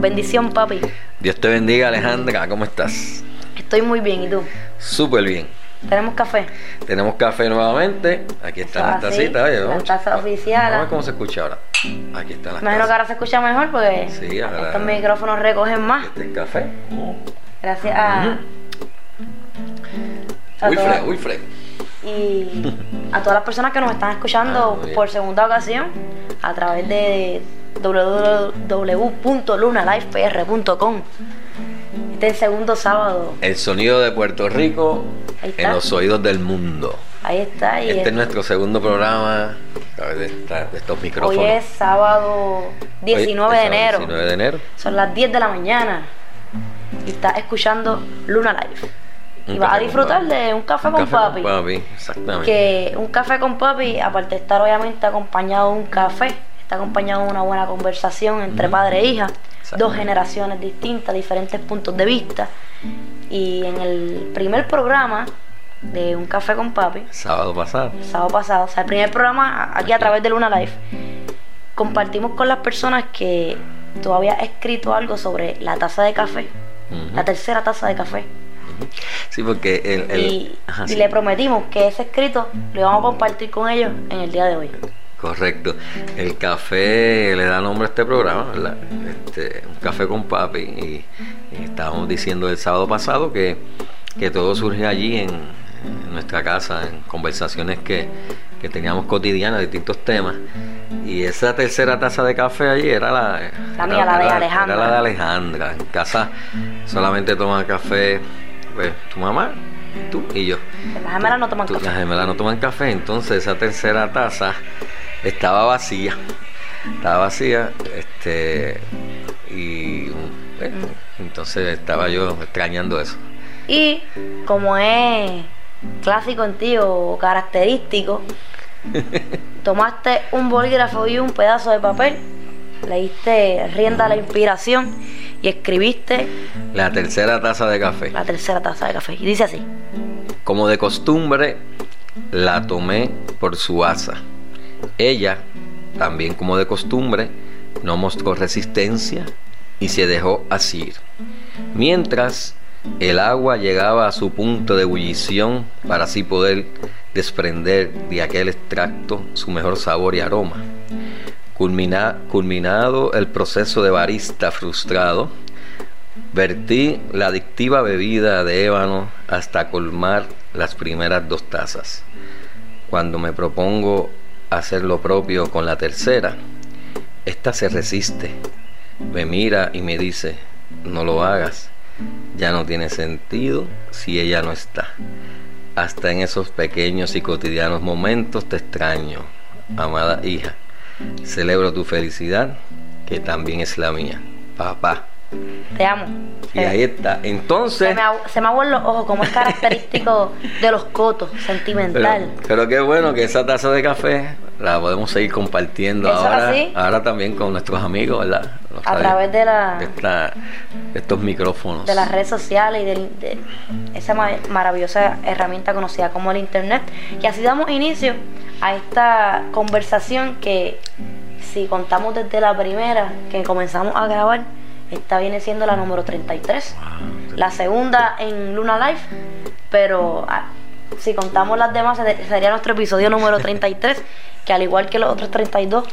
Bendición, papi. Dios te bendiga, Alejandra. ¿Cómo estás? Estoy muy bien, ¿y tú? Súper bien. ¿Tenemos café? Tenemos café nuevamente. Aquí está la tacita. Oye, la taza oficial. Vamos a ver cómo se escucha ahora. Aquí está la Imagino que ahora se escucha mejor porque sí, ahora, estos micrófonos recogen más. Este es café. Gracias a... Wilfred, Wilfred. Y a todas las personas que nos están escuchando ah, por segunda ocasión a través de www.lunalifepr.com. Este es el segundo sábado. El sonido de Puerto Rico en los oídos del mundo. Ahí está. este es nuestro segundo programa de, estos micrófonos. Hoy es sábado 19 de enero. 19 de enero. Son las 10 de la mañana. Y estás escuchando Luna Live. y vas a disfrutar de un café, con, papi. con papi. Exactamente. Que un café con papi, aparte de estar obviamente acompañado de un café, está acompañado de una buena conversación entre padre e hija, dos generaciones distintas, diferentes puntos de vista. Y en el primer programa de Un Café con Papi, sábado pasado, sábado pasado, o sea, el primer programa aquí a través de Luna Life, compartimos con las personas que tú habías escrito algo sobre la taza de café, la tercera taza de café. Sí, porque el, y, le prometimos que ese escrito lo íbamos a compartir con ellos en el día de hoy. Correcto. El café le da nombre a este programa, ¿verdad? Este, un café con papi. Y, estábamos diciendo el sábado pasado que, todo surge allí en, nuestra casa, en conversaciones que, teníamos cotidianas, distintos temas. Y esa tercera taza de café allí era la, la mía, la de Alejandra. Era la de Alejandra. En casa solamente toma café pues, tu mamá, tú y yo. Las gemelas no toman café. Las gemelas no toman café, entonces esa tercera taza estaba vacía. Estaba vacía. Este. Y. Eh, entonces estaba yo extrañando eso. Y como es clásico en ti o característico, tomaste un bolígrafo y un pedazo de papel, le diste rienda a la inspiración y escribiste la tercera taza de café. La tercera taza de café. Y dice así. Como de costumbre, la tomé por su asa ella, también como de costumbre, no mostró resistencia y se dejó asir. Mientras el agua llegaba a su punto de ebullición para así poder desprender de aquel extracto su mejor sabor y aroma. culminado el proceso de barista frustrado, vertí la adictiva bebida de ébano hasta colmar las primeras dos tazas. Cuando me propongo hacer lo propio con la tercera. Esta se resiste, me mira y me dice, no lo hagas, ya no tiene sentido si ella no está. Hasta en esos pequeños y cotidianos momentos te extraño, amada hija. Celebro tu felicidad, que también es la mía. Papá. Te amo. Y ahí está. Entonces. Se me, se me abuelan los ojos, como es característico de los cotos, sentimental. Pero, qué bueno que esa taza de café la podemos seguir compartiendo ahora, ahora también con nuestros amigos, ¿verdad? a través de, la, de, estos micrófonos. De las redes sociales y de, esa maravillosa herramienta conocida como el Internet. Y así damos inicio a esta conversación que, si contamos desde la primera que comenzamos a grabar, esta viene siendo la número 33. La segunda en Luna Life, pero ah, si contamos las demás sería nuestro episodio número 33, que al igual que los otros 32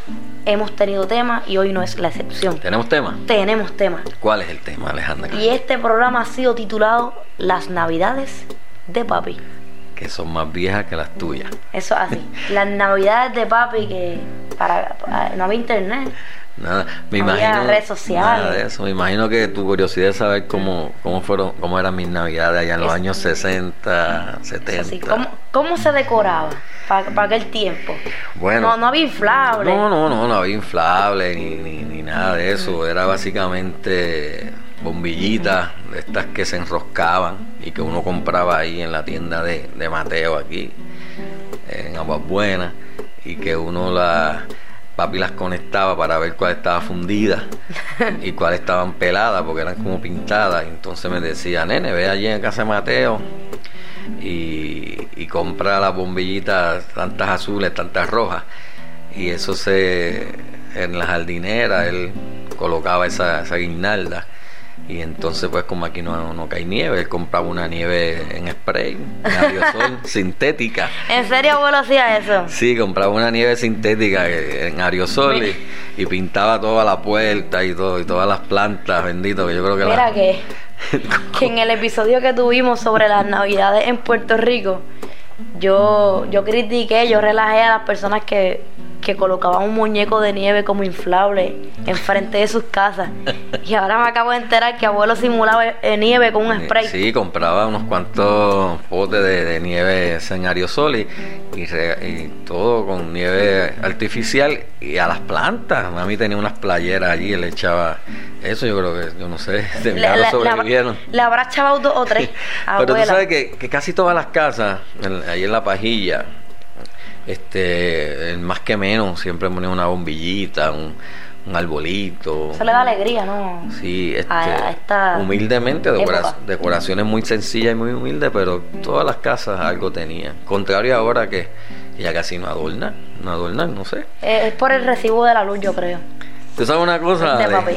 hemos tenido tema y hoy no es la excepción. ¿Tenemos tema? Tenemos tema. ¿Cuál es el tema, Alejandra? Y este programa ha sido titulado Las Navidades de Papi. Que son más viejas que las tuyas. Eso así. las Navidades de Papi que para, no había internet Nada, me No había imagino. redes sociales. Nada de eso. Me imagino que tu curiosidad es saber cómo, cómo fueron, cómo eran mis navidades allá en los Es- años 60, 70. Así, ¿cómo, ¿Cómo se decoraba para aquel tiempo? Bueno. No, no había inflable. No, no, no, no había inflable ni, ni, ni nada de eso. Era básicamente bombillitas de estas que se enroscaban y que uno compraba ahí en la tienda de, de Mateo aquí, en Aguas Buenas, y que uno las papi las conectaba para ver cuál estaba fundida y cuáles estaban peladas porque eran como pintadas. Entonces me decía, nene, ve allí en casa de Mateo y, y compra las bombillitas, tantas azules, tantas rojas. Y eso se, en la jardinera, él colocaba esa, esa guirnalda. Y entonces, pues, como aquí no, no cae nieve, él compraba una nieve en spray, en aerosol, sintética. ¿En serio abuelo hacía eso? Sí, compraba una nieve sintética en aerosol y, y pintaba toda la puerta y todo, y todas las plantas, bendito, que yo creo que Mira las- que, que en el episodio que tuvimos sobre las navidades en Puerto Rico, yo, yo critiqué, yo relajé a las personas que, que colocaban un muñeco de nieve como inflable enfrente de sus casas. Y ahora me acabo de enterar que abuelo simulaba eh, nieve con un spray. Sí, compraba unos cuantos potes de, de nieve en aerosol y, y, re- y todo con nieve artificial y a las plantas. Mami tenía unas playeras allí, y le echaba eso, yo creo que, yo no sé, de milagro le- sobrevivieron. le habrá chavado dos o tres. Pero tú sabes que, que casi todas las casas, en- ahí en la pajilla, este, más que menos, siempre ponían una bombillita, un, un arbolito. Eso le da alegría, ¿no? Sí, este, A- a esta humildemente, decoraciones muy sencillas y muy humildes, pero todas las casas algo tenían. Contrario ahora que ya casi no adornan, no adornan, no sé. Eh, es por el recibo de la luz, yo creo. ¿Tú sabes una cosa? De papi.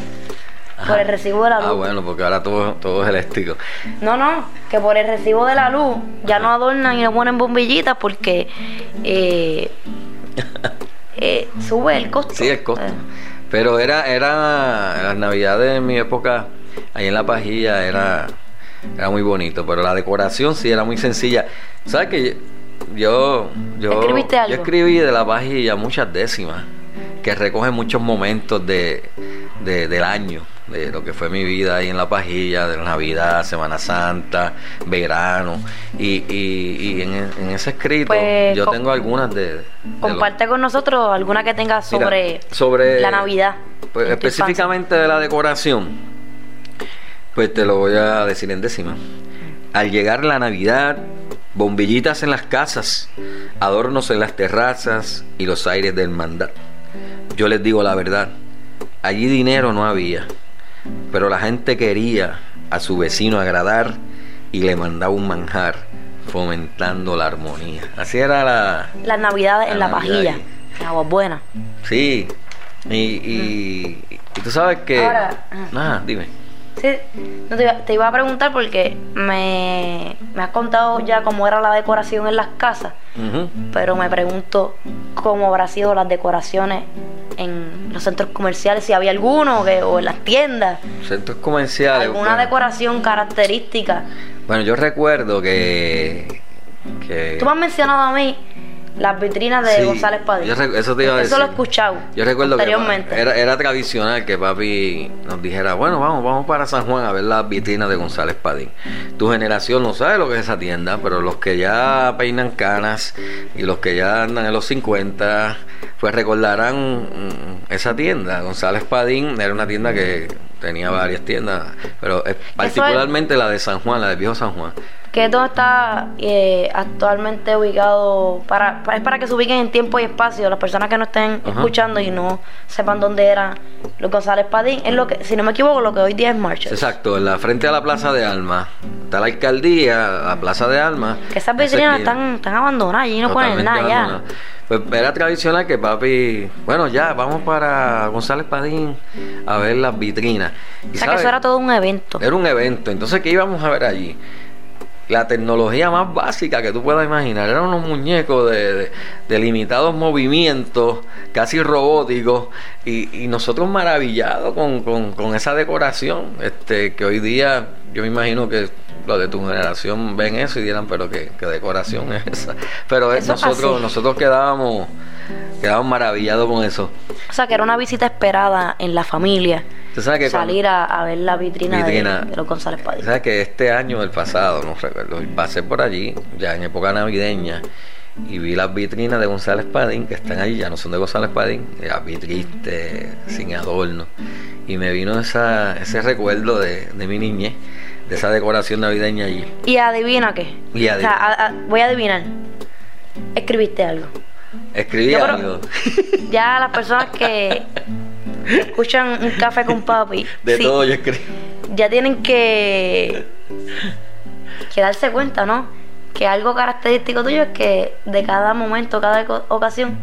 Por el recibo de la luz. Ah, bueno, porque ahora todo, todo es eléctrico. No, no, que por el recibo de la luz ya no adornan y no ponen bombillitas porque eh, eh, sube el costo. Sí, el costo. Eh, Pero era, era, las navidades en mi época, ahí en la pajilla, era, era muy bonito, pero la decoración sí era muy sencilla. ¿Sabes que yo, yo, ¿Escribiste algo? yo escribí de la pajilla muchas décimas, que recogen muchos momentos de, de- del año, de lo que fue mi vida ahí en la pajilla, de Navidad, Semana Santa, verano, y, y, y en, en ese escrito Pues, yo tengo algunas de... de los- comparte con nosotros alguna que tenga Mira, sobre, sobre la Navidad. pues, específicamente de la decoración, pues te lo voy a decir en décima. Al llegar la Navidad, bombillitas en las casas, adornos en las terrazas y los aires del mandad. Yo les digo la verdad, allí dinero no había, pero la gente quería a su vecino agradar y le mandaba un manjar, fomentando la armonía. Así era la. Las Navidades en La la Navidad pajilla. Buenas. Sí, y, y, y tú sabes que... Ahora. Ah, dime. Sí, no, te, iba, te iba a preguntar porque me, me has contado ya cómo era la decoración en las casas, pero me pregunto cómo habrá sido las decoraciones en los centros comerciales, si había alguno que- o en las tiendas, Centros comerciales. alguna bueno. decoración característica. Bueno, yo recuerdo que... que Tú me has mencionado a mí las vitrinas de Sí, González Padilla. yo eso te iba a Eso lo he escuchado Yo recuerdo que anteriormente. era, era tradicional que papi nos dijera, bueno, vamos, vamos para San Juan a ver las vitrinas de González Padín. Tu generación no sabe lo que es esa tienda, pero los que ya peinan canas y los que ya andan en los 50, pues recordarán mm, esa tienda. González Padín era una tienda que tenía varias tiendas, pero es- particularmente la de San Juan, la del viejo San Juan. Que todo está eh, actualmente ubicado para, para- es para que se ubiquen en tiempo y espacio las personas que no estén Ajá. escuchando y no sepan dónde era los González Padín es lo que si no me equivoco lo que hoy día es Marshall Exacto, en la frente a la Plaza de Alma. Está la alcaldía, la Plaza de Alma. que esas Esa vitrinas están, están abandonadas y no ponen nada ya. Pues era tradicional que papi, bueno, ya, vamos para González Padín a ver las vitrinas. Y o sea que ¿sabes? eso era todo un evento Era un evento, entonces ¿qué íbamos a ver allí? La tecnología más básica que tú puedas imaginar. Eran unos muñecos de, de, limitados movimientos, casi robóticos, y, nosotros maravillados con, con, esa decoración, este, que hoy día yo me imagino que los de tu generación ven eso y dirán, pero qué, decoración es esa. Pero nosotros, nosotros quedábamos, quedábamos maravillados con eso. O sea, que era una visita esperada en la familia salir a, ver la vitrina, de, los González Padín. ¿Sabes que este año, el pasado, no recuerdo, pasé por allí, ya en época navideña, y vi las vitrinas de González Padín, que están allí, ya no son de González Padín, ya vi triste, sin adorno. Y me vino esa, ese recuerdo de, mi niñez, de esa decoración navideña allí. ¿Y adivina qué? ¿Y adivina? voy a adivinar. Escribiste algo. Escribí algo. Ya las personas que escuchan un café con papi. De todo yo escribo. Ya tienen que, que darse cuenta, ¿no? Que algo característico tuyo es que de cada momento, cada ocasión,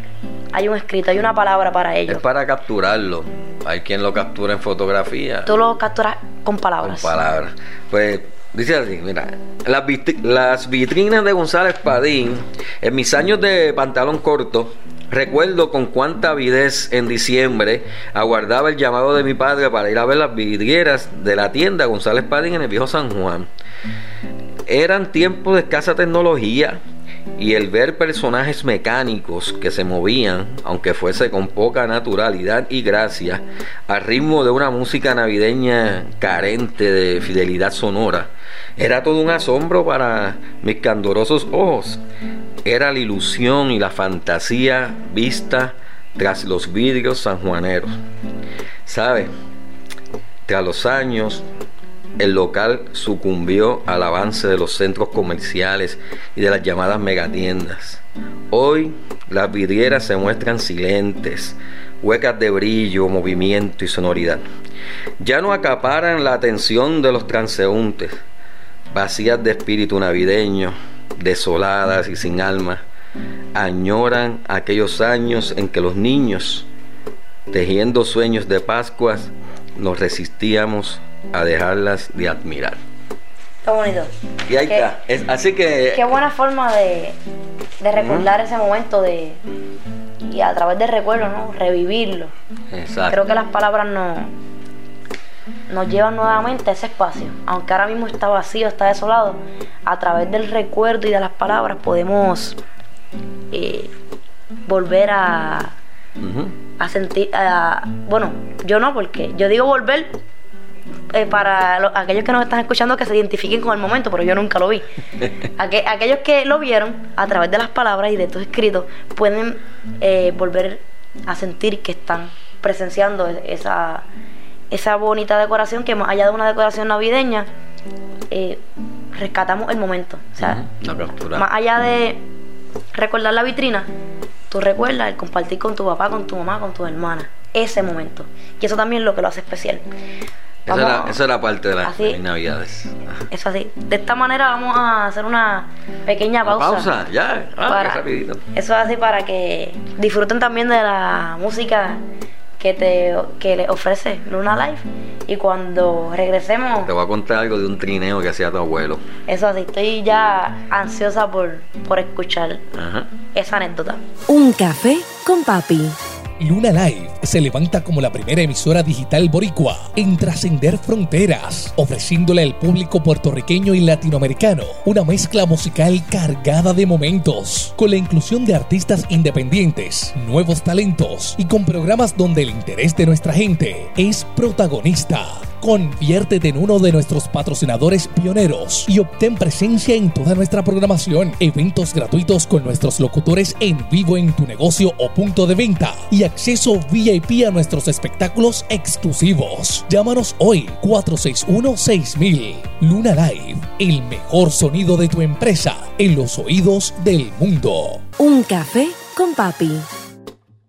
hay un escrito, hay una palabra para ello. Es para capturarlo. Hay quien lo captura en fotografía. Tú lo capturas con palabras. Con palabras. Pues dice así, mira, las, vitrinas de González Padín, en mis años de pantalón corto, Recuerdo con cuánta avidez en diciembre aguardaba el llamado de mi padre para ir a ver las vidrieras de la tienda González Padín en el viejo San Juan. Eran tiempos de escasa tecnología y el ver personajes mecánicos que se movían, aunque fuese con poca naturalidad y gracia, al ritmo de una música navideña carente de fidelidad sonora, era todo un asombro para mis candorosos ojos era la ilusión y la fantasía vista tras los vidrios sanjuaneros. ¿Sabe? Tras los años, el local sucumbió al avance de los centros comerciales y de las llamadas megatiendas. Hoy las vidrieras se muestran silentes, huecas de brillo, movimiento y sonoridad. Ya no acaparan la atención de los transeúntes, vacías de espíritu navideño, desoladas y sin alma, añoran aquellos años en que los niños, tejiendo sueños de Pascuas, nos resistíamos a dejarlas de admirar. Está bonito. Y ahí está. así que. Qué buena forma de, de recordar ese momento de. Y a través de recuerdos, ¿no? Revivirlo. Exacto. Creo que las palabras no nos llevan nuevamente a ese espacio. Aunque ahora mismo está vacío, está desolado, a través del recuerdo y de las palabras podemos eh, volver a, a sentir, bueno, yo no, porque yo digo volver eh, para aquellos que nos están escuchando que se identifiquen con el momento, pero yo nunca lo vi. aquellos que lo vieron a través de las palabras y de estos escritos pueden eh, volver a sentir que están presenciando esa esa bonita decoración que más allá de una decoración navideña, eh, rescatamos el momento. O sea, más allá de recordar la vitrina, tú recuerdas el compartir con tu papá, con tu mamá, con tus hermanas, ese momento. Y eso también es lo que lo hace especial. Esa era, parte de las navidades. Eso así. De esta manera vamos a hacer una pequeña pausa. pausa, ya. Ah, eso es así para que disfruten también de la música que te que le ofrece Luna Life. Y cuando regresemos te voy a contar algo de un trineo que hacía tu abuelo. eso así estoy ya ansiosa por, por escuchar esa anécdota. Un café con papi Luna Live se levanta como la primera emisora digital boricua en trascender fronteras, ofreciéndole al público puertorriqueño y latinoamericano una mezcla musical cargada de momentos, con la inclusión de artistas independientes, nuevos talentos y con programas donde el interés de nuestra gente es protagonista. Conviértete en uno de nuestros patrocinadores pioneros y obtén presencia en toda nuestra programación, eventos gratuitos con nuestros locutores en vivo en tu negocio o punto de venta y acceso VIP a nuestros espectáculos exclusivos. Llámanos hoy 461-6000. Luna Live, el mejor sonido de tu empresa en los oídos del mundo. Un café con papi.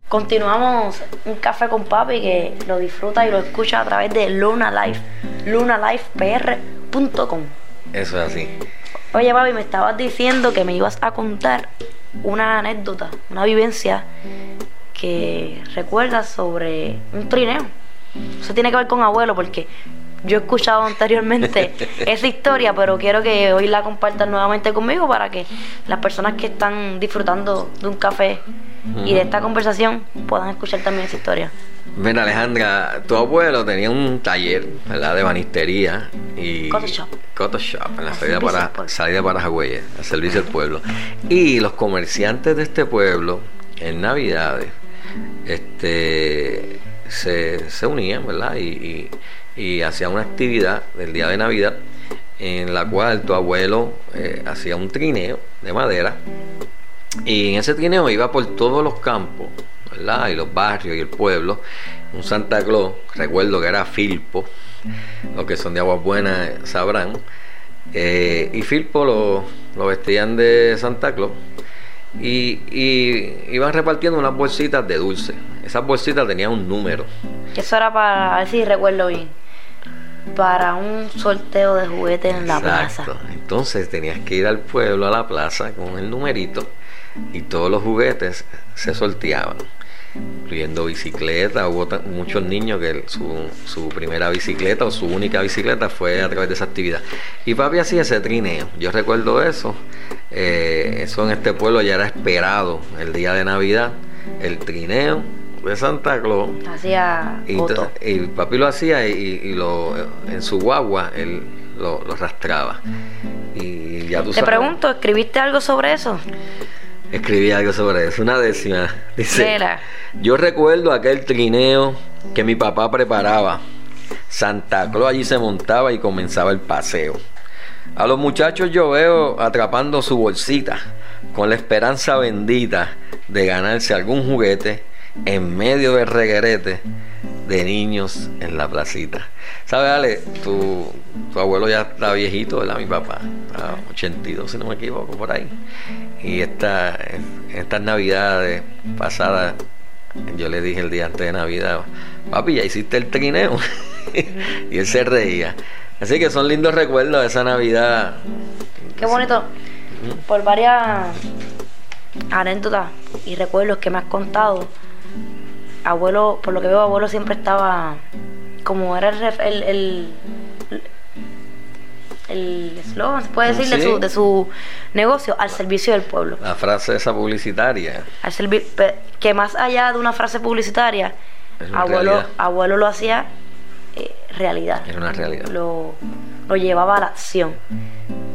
Continuamos un café con papi que lo disfruta y lo escucha a través de Luna Life, lunalifepr.com. Eso es así. Oye, papi, me estabas diciendo que me ibas a contar una anécdota, una vivencia que recuerdas sobre un trineo. Eso tiene que ver con abuelo, porque yo he escuchado anteriormente esa historia, pero quiero que hoy la compartan nuevamente conmigo para que las personas que están disfrutando de un café y de esta conversación puedan escuchar también esa historia. Ven Alejandra, tu abuelo tenía un taller, ¿verdad? De banistería y... Coto shop. Coto shop, en la Al salida para, salida para Jagüeyes, al servicio del pueblo. Y los comerciantes de este pueblo, en Navidades, este, se, se unían, ¿verdad? Y, y, y hacían una actividad del día de Navidad en la cual tu abuelo eh, hacía un trineo de madera y en ese trineo iba por todos los campos, ¿verdad? Y los barrios y el pueblo. Un Santa Claus, recuerdo que era Filpo, los que son de Aguas Buenas sabrán. Eh, y Filpo lo, lo vestían de Santa Claus y, y iban repartiendo unas bolsitas de dulce. Esas bolsitas tenían un número. Eso era para, a ver si recuerdo bien, para un sorteo de juguetes en la plaza. Entonces tenías que ir al pueblo, a la plaza, con el numerito y todos los juguetes se sorteaban, incluyendo bicicletas. Hubo muchos niños que su, su primera bicicleta o su única bicicleta fue a través de esa actividad. Y papi hacía ese trineo. Yo recuerdo eso. Eh, eso en este pueblo ya era esperado el día de Navidad, el trineo de Santa Claus. Hacía Y, y papi lo hacía y, y lo, en su guagua él lo, lo arrastraba. Y ya tú Te sabes. pregunto, ¿escribiste algo sobre eso? Escribí algo sobre eso, una décima. Dice, Mira. yo recuerdo aquel trineo que mi papá preparaba. Santa Claus allí se montaba y comenzaba el paseo. A los muchachos yo veo atrapando su bolsita con la esperanza bendita de ganarse algún juguete en medio del reguerete de niños en la placita. ¿Sabes, Ale? Tu, tu abuelo ya está viejito, ¿verdad? Mi papá. Está 82, si no me equivoco, por ahí. Y esta, estas navidades pasadas, yo le dije el día antes de Navidad, papi, ya hiciste el trineo. y él se reía. Así que son lindos recuerdos de esa Navidad. Qué bonito. Por varias anécdotas y recuerdos que me has contado, abuelo, por lo que veo, abuelo siempre estaba como era el el el eslogan, se puede decir, de, su, de su negocio, al servicio del pueblo. La frase esa publicitaria. Al que más allá de una frase publicitaria, abuelo, realidad. abuelo lo hacía eh, realidad. Era una realidad. Lo, lo llevaba a la acción.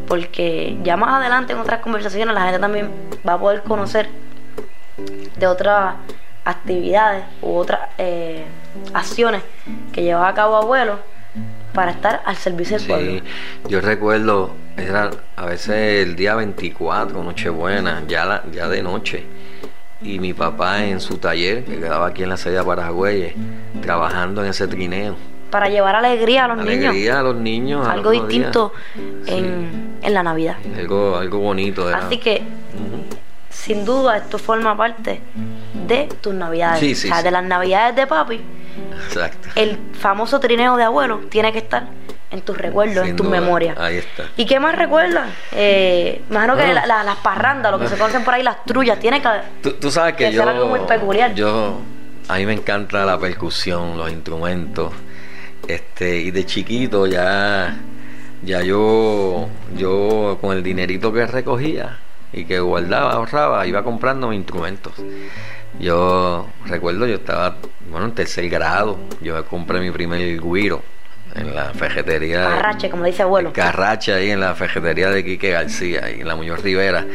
Porque ya más adelante en otras conversaciones la gente también va a poder conocer de otras actividades u otras eh, acciones que llevaba a cabo abuelo para estar al servicio del pueblo. Sí, yo recuerdo, era a veces el día 24, Nochebuena, ya, la- ya de noche, y mi papá en su taller, que quedaba aquí en la salida Paragüeyes, trabajando en ese trineo. Para llevar alegría a los Alegría niños. a los niños. al Algo distinto Sí, en, en la Navidad. algo, algo bonito. era. Así que, sin duda, esto forma parte de tus Navidades. Sí, sí, o sea, sí. de las Navidades de papi, Exacto. el famoso trineo de abuelo tiene que estar en tus recuerdos, Sin en tus duda, memorias. Ahí está. ¿Y qué más recuerdas? Eh, imagino que la- la- las parrandas, lo que se conocen por ahí, las trullas, tiene que Tú, tú sabes que que yo, ser algo muy peculiar. yo, a mí me encanta la percusión, los instrumentos, este, y de chiquito ya, ya yo, yo con el dinerito que recogía y que guardaba, ahorraba, iba comprando mis instrumentos. Yo recuerdo, yo estaba, bueno, en tercer grado, yo compré mi primer guiro en la ferretería. de- Carrache, como dice abuelo. Carracha ahí en la ferretería de Quique García en la Muñoz Rivera.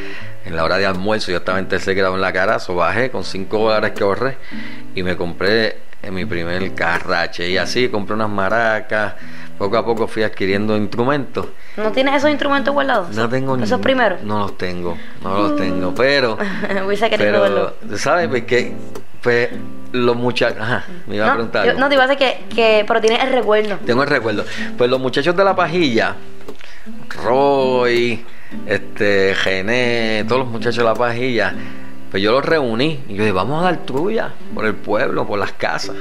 En la hora de almuerzo, yo estaba en tercer grado en la carazo, bajé con 5 dólares que ahorré y me compré en mi primer carrache. Y así compré unas maracas. Poco a poco fui adquiriendo instrumentos. ¿No tienes esos instrumentos guardados? No tengo ¿Esos primeros? No los tengo, no los tengo. Pero, Hubiese querido verlo. ¿sabes? Porque, pues, los muchachos. Ajá, me iba a preguntar. yo- no, te iba a decir que, que, pero tienes el recuerdo. Tengo el recuerdo. Pues los muchachos de la pajilla, Roy, este, Gené, todos los muchachos de la pajilla, pues yo los reuní y yo dije, vamos a dar trulla por el pueblo, por las casas.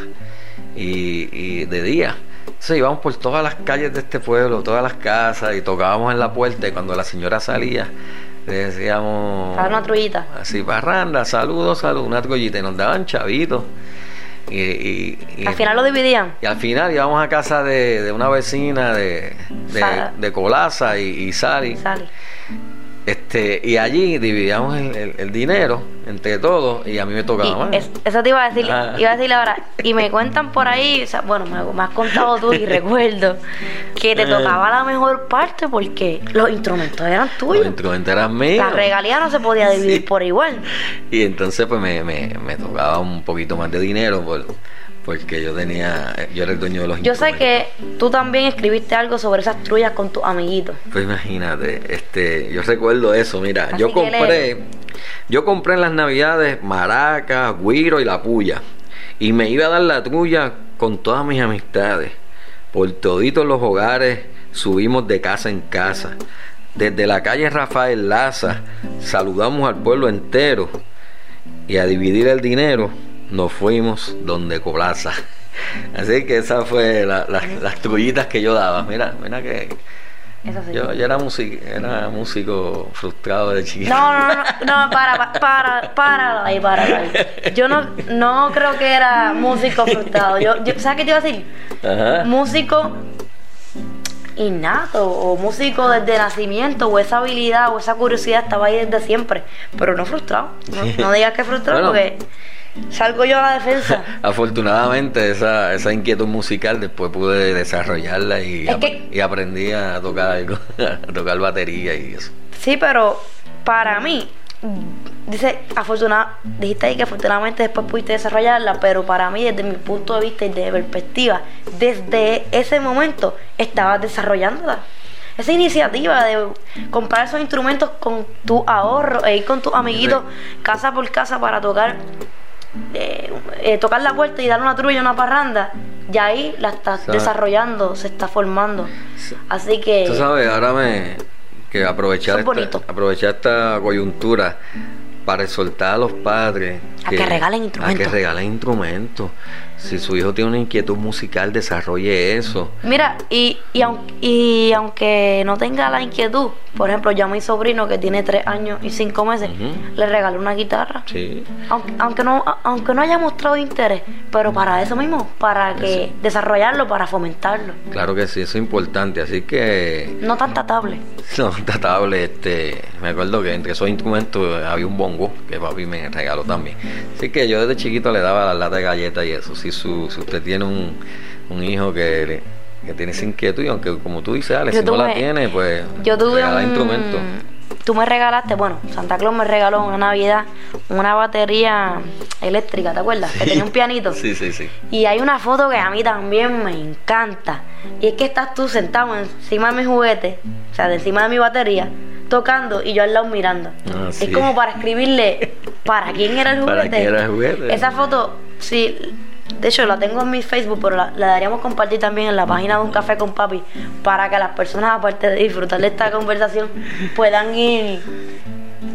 Y, y de día. Entonces íbamos por todas las calles de este pueblo, todas las casas, y tocábamos en la puerta y cuando la señora salía, le decíamos... Para una trullita. Así, parranda, saludos, saludos, una trullita, y nos daban chavitos. Y, y- y- Al final lo dividían. y al final íbamos a casa de, de una vecina de, de, de Colaza y, y Sally. Sally. Este, y allí dividíamos el, el- el dinero entre todos y a mí me tocaba más. es- eso te iba a decir, Ah. iba a decirle ahora, y me cuentan por ahí, o sea, bueno, me, me has contado tú y recuerdo que te Eh. tocaba la mejor parte porque los instrumentos eran Los tuyos. instrumentos eran míos. La regalía no se podía dividir Sí. por igual. Y entonces pues me, me, me tocaba un poquito más de dinero por- porque yo tenía, yo era el dueño de los Yo sé que tú también escribiste algo sobre esas trullas con tus amiguitos. Pues imagínate, este, yo recuerdo eso, mira, Así yo compré, yo compré en las navidades maracas, guiro y la puya. Y me iba a dar la trulla con todas mis amistades. Por toditos los hogares subimos de casa en casa. Desde la calle Rafael Laza saludamos al pueblo entero. Y a dividir el dinero nos fuimos donde Colaza. Así que esa fue la- la- las trullitas que yo daba. Mira, mira que sí. yo, yo era, músico, era músico frustrado de chiquito. No, no, no, no, para, pa- para, para ahí, para ahí. Yo no, no creo que era músico frustrado. Yo, yo, ¿Sabes qué te iba a decir? Ajá. Músico innato o músico desde nacimiento o esa habilidad o esa curiosidad estaba ahí desde siempre, pero no frustrado. No, no digas que frustrado Bueno. porque salgo yo a la defensa. Afortunadamente esa, esa inquietud musical después pude desarrollarla y, Es ap- que- y aprendí a tocar algo, a tocar batería y eso. Sí, pero para mí, dice, afortunada, dijiste ahí que afortunadamente después pudiste desarrollarla, pero para mí, desde mi punto de vista y de perspectiva, desde ese momento estabas desarrollándola. Esa iniciativa de comprar esos instrumentos con tu ahorro e ir con tus amiguitos casa por casa para tocar, eh, eh, tocar la puerta y dar una trulla, una parranda, ya ahí la estás ¿Sabes? desarrollando, se está formando. Así que... Tú sabes, ahora me que aprovechar esta, aprovechar esta coyuntura para exhortar a los padres A que regalen instrumentos. A que regalen instrumentos. Si su hijo tiene una inquietud musical, desarrolle eso. Mira, y, y, y aunque no tenga la inquietud, por ejemplo, yo a mi sobrino que tiene tres años y cinco meses, le regalé una guitarra. Sí. Aunque, aunque no aunque no haya mostrado interés, pero para eso mismo, para que desarrollarlo, para fomentarlo. Claro que sí, eso es importante. Así que No tan tatable. No, tratable, este, me acuerdo que entre esos instrumentos había un bongo que papi me regaló también. Así que yo desde chiquito le daba las latas de galletas y eso. Si, su, si usted tiene un, un hijo que, le- que tiene esa inquietud, y aunque como tú dices, Ale, Yo si no la tiene, pues Yo tuve un... instrumentos. Tú me regalaste, bueno, Santa Claus me regaló en una Navidad una batería eléctrica, ¿te acuerdas? Que tenía un pianito. Sí, sí, sí. Y hay una foto que a mí también me encanta. Y es que estás tú sentado encima de mi juguete, o sea, de encima de mi batería, tocando y yo al lado mirando. Ah, sí. Es como para escribirle para quién era el juguete. ¿Para quién era el juguete? Esa foto, sí, de hecho la tengo en mi Facebook, pero la, la daríamos compartir también en la página de Un Café con Papi, para que las personas, aparte de disfrutar de esta conversación, puedan ir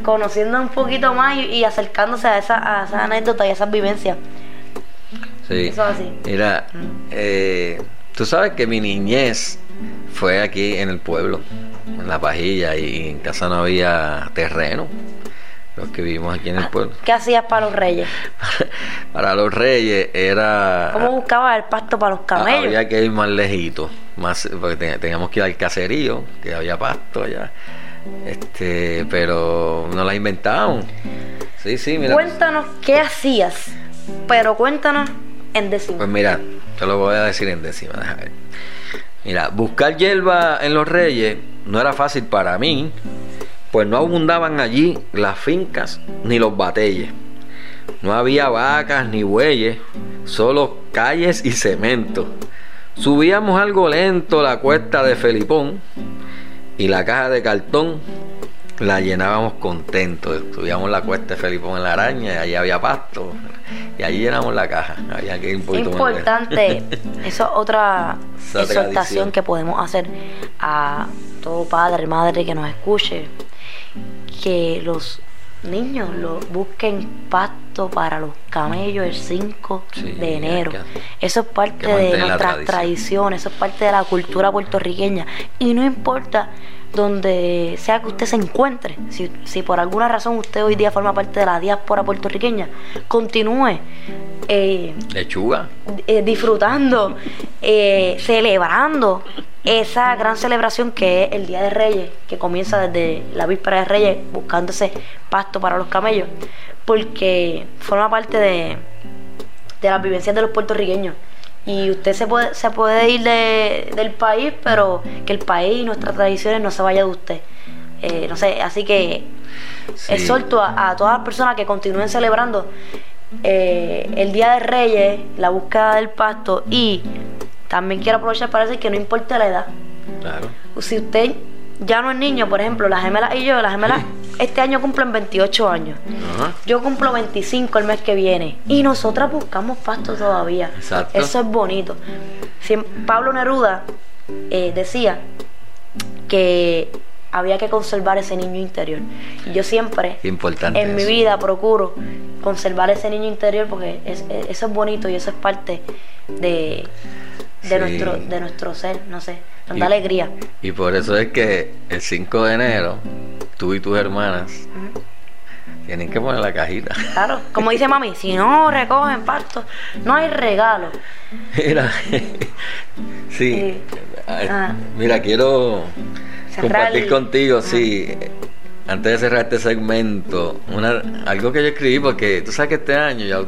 conociendo un poquito más y, y acercándose a esa, a esa anécdota y a esas vivencias. Sí. Eso es así. Mira, eh, tú sabes que mi niñez fue aquí en el pueblo, en la pajilla, y en casa no había terreno. Los que vivimos aquí en el pueblo. ¿Qué hacías para los reyes? Para los reyes era. ¿Cómo buscabas el pasto para los camellos? Ah, Había que ir más lejito, más, porque te- teníamos que ir al caserío, que había pasto allá. Este, pero no la inventamos. Sí, sí, mira. Cuéntanos qué hacías, pero cuéntanos en décimo. Pues mira, te lo voy a decir en décima. déjame ver. Mira, buscar hierba en los reyes no era fácil para mí, pues no abundaban allí las fincas ni los batelles. No había vacas ni bueyes, solo calles y cemento. Subíamos algo lento la cuesta de Felipón y la caja de cartón la llenábamos contentos. Subíamos la cuesta de Felipón en la araña y allí había pasto. Y allí llenamos la caja. Había que ir un. Importante, eso es otra Esa exhortación tradición. que podemos hacer a todo padre, madre que nos escuche, que los niños lo busquen pasto para los camellos el 5 Sí, de enero. que- Eso es parte de nuestras tradiciones, eso es parte de la cultura puertorriqueña. Y no importa donde sea que usted se encuentre, si, si por alguna razón usted hoy día forma parte de la diáspora puertorriqueña, continúe eh, Lechuga. eh, disfrutando, eh, celebrando esa gran celebración que es el Día de Reyes, que comienza desde la víspera de Reyes, buscándose pasto para los camellos, porque forma parte de, de las vivencias de los puertorriqueños. Y usted se puede, se puede ir de- del país, pero que el país y nuestras tradiciones no se vaya de usted. Eh, no sé, así que Sí. exhorto a, a todas las personas que continúen celebrando eh, el Día de Reyes, la búsqueda del pasto y también quiero aprovechar para decir que no importa la edad. Claro. Si usted ya no es niño, por ejemplo, las gemelas y yo, las gemelas este año cumplen 28 años. Ajá. Yo cumplo 25 el mes que viene y nosotras buscamos pasto todavía. Exacto. Eso es bonito. Siem- Pablo Neruda eh, decía que había que conservar ese niño interior. Y yo siempre importante en mi vida procuro conservar ese niño interior porque es- es- eso es bonito y eso es parte de, de, Sí. nuestro, de nuestro ser, no sé, da alegría. Y por eso es que el 5 de enero, tú y tus hermanas tienen que poner la cajita. Claro, como dice mami, si no recogen pasto, no hay regalo. Mira, sí, eh, Ah. mira, quiero compartir el- contigo, sí, antes de cerrar este segmento, una, algo que yo escribí, porque tú sabes que este año ya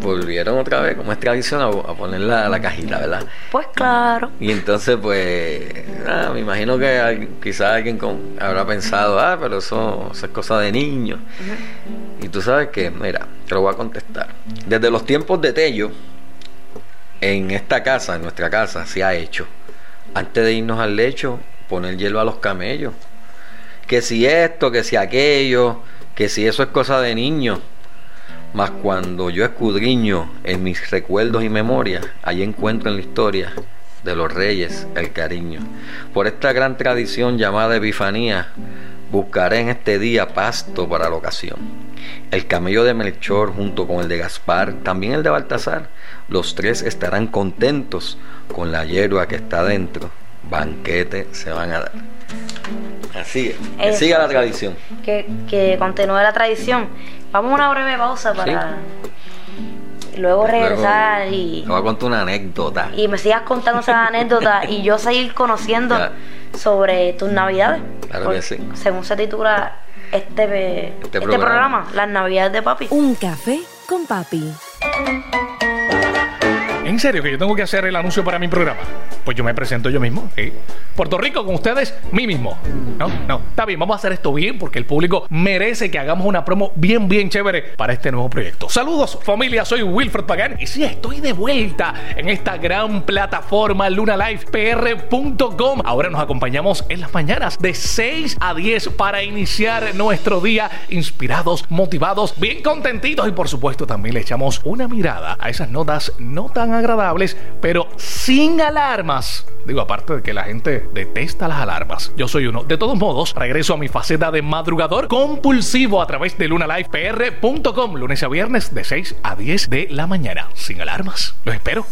volvieron otra vez, como es tradición, a, a poner la, la cajita, ¿verdad? Pues claro. Y entonces, pues, ah, me imagino que quizás alguien con- habrá pensado, ah, pero eso, eso es cosa de niños. Y tú sabes que, mira, te lo voy a contestar. Desde los tiempos de Tello, en esta casa, en nuestra casa, se ha hecho. Antes de irnos al lecho, poner hielo a los camellos. Que si esto, que si aquello, que si eso es cosa de niños. Mas cuando yo escudriño en mis recuerdos y memorias, allí encuentro en la historia de los reyes el cariño. Por esta gran tradición llamada Epifanía, buscaré en este día pasto para la ocasión. El camello de Melchor junto con el de Gaspar, también el de Baltasar, los tres estarán contentos con la hierba que está dentro. Banquete se van a dar. Así es. Que Eso. siga la tradición. Que, que continúe la tradición. Vamos a una breve pausa para luego regresar Luego, y, Te voy a contar una anécdota. y me sigas contando esas anécdotas y yo seguir conociendo Ya. sobre tus navidades. Claro que sí. Según se titula este, este, programa. programa. Las navidades de papi. Un café con papi. ¿En serio que yo tengo que hacer el anuncio para mi programa? Pues yo me presento yo mismo. Puerto Rico con ustedes, mí mismo. No, no, está bien, vamos a hacer esto bien porque el público merece que hagamos una promo bien, bien chévere para este nuevo proyecto. Saludos familia, soy Wilfred Pagán y sí, estoy de vuelta en esta gran plataforma lunalifepr.com. Ahora nos acompañamos en las mañanas de 6 a 10 para iniciar nuestro día inspirados, motivados, bien contentitos y por supuesto también le echamos una mirada a esas notas no tan agradables, pero sin alarmas. Digo, aparte de que la gente detesta las alarmas. Yo soy uno. De todos modos, regreso a mi faceta de madrugador compulsivo a través de lunalifepr.com, lunes a viernes de 6 a 10 de la mañana. Sin alarmas. Los espero.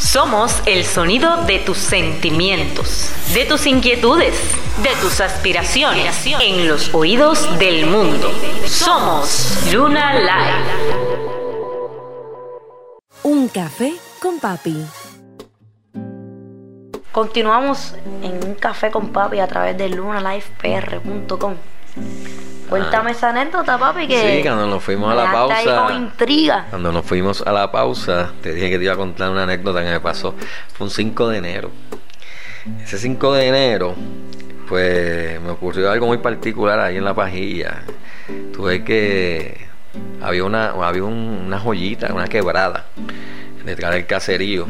Somos el sonido de tus sentimientos, de tus inquietudes, de tus aspiraciones en los oídos del mundo. Somos Luna Live. Un café con papi. Continuamos en un café con papi a través de lunalifepr.com. Cuéntame esa anécdota, papi, que. Ah. Sí, cuando nos fuimos a la ahí pausa. con intriga. Cuando nos fuimos a la pausa, te dije que te iba a contar una anécdota que me pasó. Fue un 5 de enero. Ese 5 de enero, pues me ocurrió algo muy particular ahí en la pajilla. Tuve que. Había una, había un- una joyita, una quebrada detrás del caserío.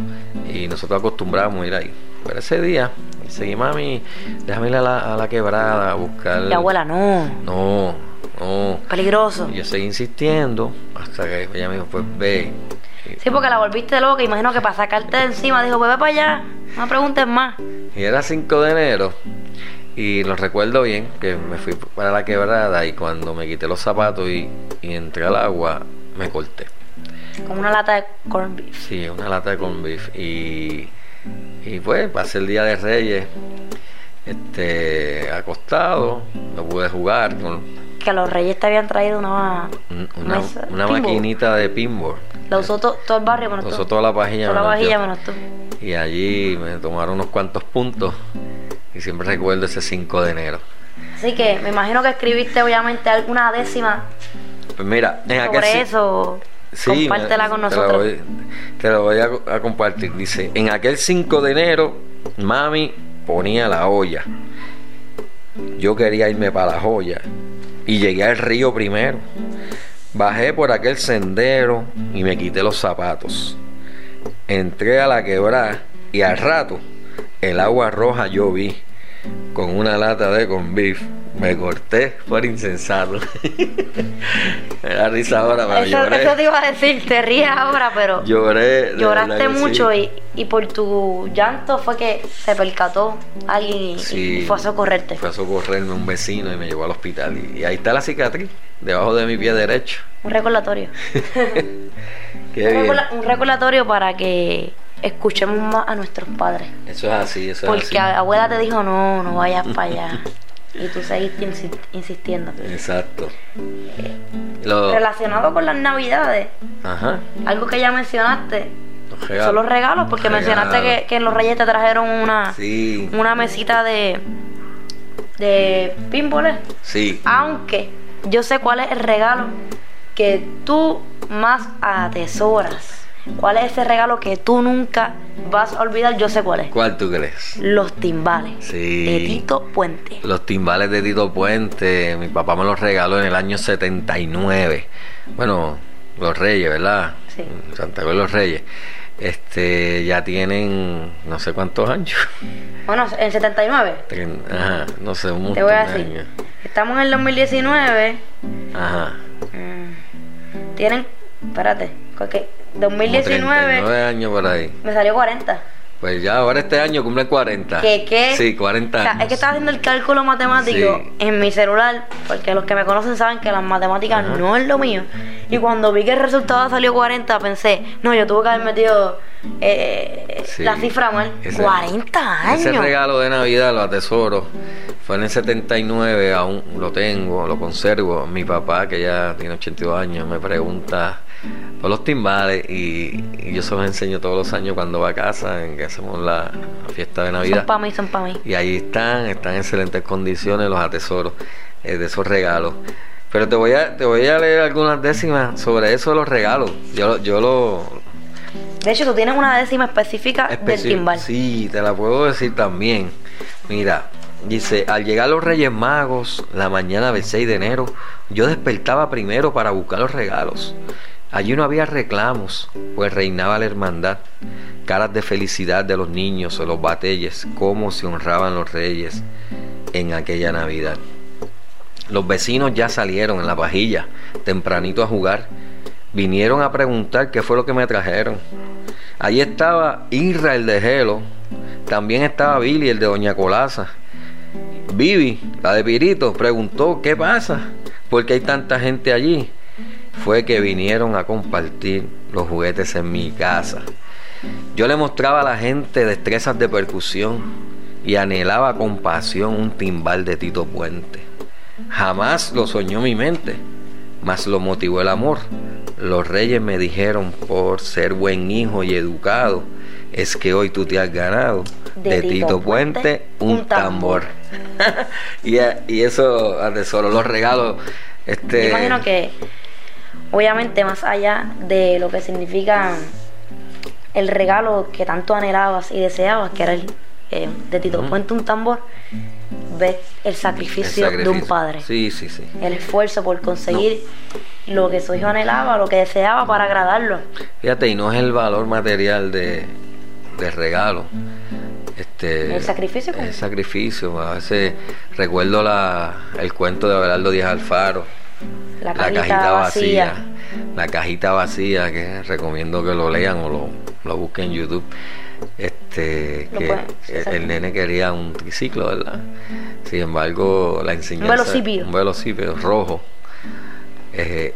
Y nosotros acostumbrábamos a ir ahí. Pero ese día, seguí mami, déjame ir a la, a la quebrada a buscar. Y abuela, no. No, no. Peligroso. Y yo seguí insistiendo hasta que ella me dijo, pues ve. Sí, porque la volviste loca. Imagino que para sacarte de encima dijo, pues ve para allá. No me preguntes más. Y era 5 de enero. Y lo recuerdo bien, que me fui para la quebrada y cuando me quité los zapatos y, y entré al agua, me corté. Como una lata de corned beef. Sí, una lata de corned beef. Y, y pues pasé el día de Reyes este, acostado, no pude jugar con Que los reyes te habían traído una. una, mesa- una maquinita de pinball. La usó to- todo el barrio menos Lo tú. usó toda la pajilla. Toda la menos yo. menos tú. Y allí me tomaron unos cuantos puntos. Y siempre recuerdo ese 5 de enero. Así que me imagino que escribiste obviamente alguna décima Pues mira, en aquel sobre eso. Sí, Compártela me- con te nosotros. voy- Te lo voy a, a compartir. Dice, en aquel 5 de enero, mami ponía la olla. Yo quería irme para la joya. Y llegué al río primero. Bajé por aquel sendero y me quité los zapatos. Entré a la quebrada y al rato el agua roja yo vi. Con una lata de con beef. Me corté por insensato. me da risa ahora, pero Eso, lloré. eso te iba a decir, te ríes ahora, pero Lloré. lloraste mucho sí. y, y por tu llanto fue que se percató alguien y, Sí. y fue a socorrerte. Fue a socorrerme un vecino y me llevó al hospital. Y, y ahí está la cicatriz, debajo de mi pie derecho. Un recordatorio. Qué un, bien. un recordatorio para que escuchemos más a nuestros padres. Eso es así, eso es Porque así. a- abuela te dijo, no, no vayas para allá. Y tú seguiste insi- insistiendo. Exacto. Lo- Relacionado con las navidades, Ajá. algo que ya mencionaste, Los regalos. son los regalos, porque mencionaste que, que los reyes te trajeron una, Sí, una mesita de, de pinboles. sí. Aunque yo sé cuál es el regalo que tú más atesoras. ¿Cuál es ese regalo que tú nunca vas a olvidar? Yo sé cuál es. ¿Cuál tú crees? Los timbales Sí. de Tito Puente. Los timbales de Tito Puente, mi papá me los regaló en el año 79. Bueno, los Reyes, ¿verdad? Sí. Santa Cruz de los Reyes. Este, ya tienen no sé cuántos años. Bueno, en 79. Tren- Ajá, no sé, un Te voy a decir. años. Estamos en el 2019. Ajá. Mm, Tienen, espérate, Como 2019 39 años por ahí. me salió 40. Pues ya ahora este año cumplen 40. ¿Qué qué? Sí, 40 O sea, años. es que estaba haciendo el cálculo matemático Sí. en mi celular, porque los que me conocen saben que las matemáticas Ajá. no es lo mío. Y cuando vi que el resultado salió 40, pensé, no, yo tuve que haber metido eh, Sí. la cifra mal. Ese- 40 años. Ese regalo de Navidad lo atesoro. Fue en el 79, aún lo tengo, lo conservo. Mi papá, que ya tiene 82 años, me pregunta por los timbales y, y yo se los enseño todos los años cuando va a casa, en que hacemos la fiesta de Son Navidad. para mí, son para mí. Y ahí están, están en excelentes condiciones los atesoros eh, de esos regalos. Pero te voy a te voy a leer algunas décimas sobre eso de los regalos. Yo, lo- yo lo, De hecho, tú tienes una décima específica del timbal. Sí, te la puedo decir también. Mira, dice, al llegar los Reyes Magos la mañana del 6 de enero, yo despertaba primero para buscar los regalos. Allí no había reclamos, pues reinaba la hermandad. Caras de felicidad de los niños o los batelles, cómo se honraban los reyes en aquella Navidad. Los vecinos ya salieron en la pajilla, tempranito a jugar. Vinieron a preguntar qué fue lo que me trajeron. Allí estaba Irra el de Gelo. También estaba Billy el de Doña Colaza. Vivi, la de Pirito, preguntó qué pasa, porque hay tanta gente allí. Fue que vinieron a compartir los juguetes en mi casa. Yo le mostraba a la gente destrezas de percusión y anhelaba con pasión un timbal de Tito Puente. Jamás lo soñó mi mente, mas lo motivó el amor. Los reyes me dijeron, por ser buen hijo y educado, es que hoy tú te has ganado de, Tito, Puente, un tambor. y, y eso atesoro los regalos. Este, imagino que, obviamente, más allá de lo que significa el regalo que tanto anhelabas y deseabas, que era el eh, de Tito Ujú. Puente un tambor, ves el el sacrificio, de un padre. Sí, sí, sí. El esfuerzo por conseguir lo que su hijo anhelaba, lo que deseaba para agradarlo. Fíjate, y no es el valor material de, del regalo. Este, El sacrificio, El sacrificio. A veces recuerdo la, el cuento de Abelardo Díaz Alfaro. La cajita, vacía. La cajita vacía, que recomiendo que lo lean o lo, lo busquen en YouTube. Este, que el, nene quería un triciclo, ¿verdad? Sin embargo, la enseñanza. Un velocípedo rojo. Eh,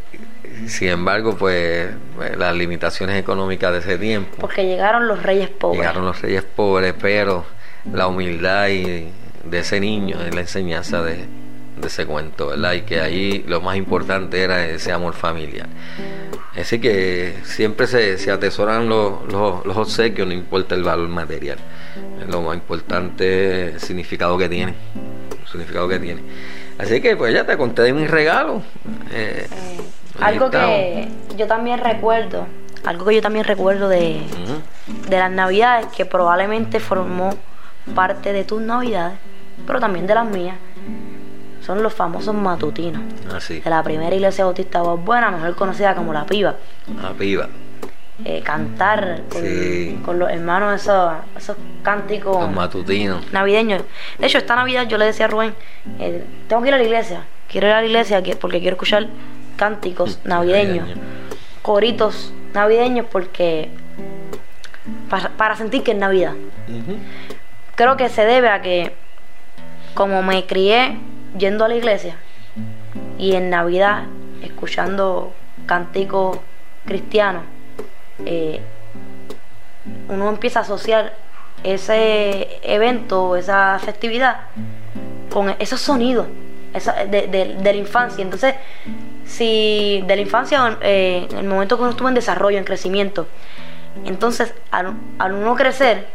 sin embargo, pues las limitaciones económicas de ese tiempo Porque llegaron los reyes pobres. llegaron los reyes pobres, pero la humildad y de ese niño, es la enseñanza de, de ese cuento, ¿verdad? Y que ahí lo más importante era ese amor familiar. Así que siempre se, se atesoran los, los, los, obsequios, no importa el valor material. Lo más importante es el significado que tiene. El significado que tiene. Así que pues ya te conté de mi regalo. Eh, eh, algo que yo también recuerdo, algo que yo también recuerdo de, de las navidades, que probablemente formó parte de tus navidades, pero también de las mías son los famosos matutinos. Ah, de la primera iglesia bautista buena, mejor conocida como la piba. La piba. Eh, cantar con, los hermanos esos, esos cánticos matutinos navideños. De hecho, esta Navidad yo le decía a Rubén, eh, tengo que ir a la iglesia, quiero ir a la iglesia porque quiero escuchar cánticos navideños, coritos navideños porque para, sentir que es Navidad. Creo que se debe a que como me crié yendo a la iglesia y en Navidad escuchando cánticos cristianos, eh, uno empieza a asociar ese evento, esa festividad, con esos sonidos de, la infancia. Entonces, si de la infancia, eh, en el momento que uno estuvo en desarrollo, en crecimiento, entonces al, al uno crecer,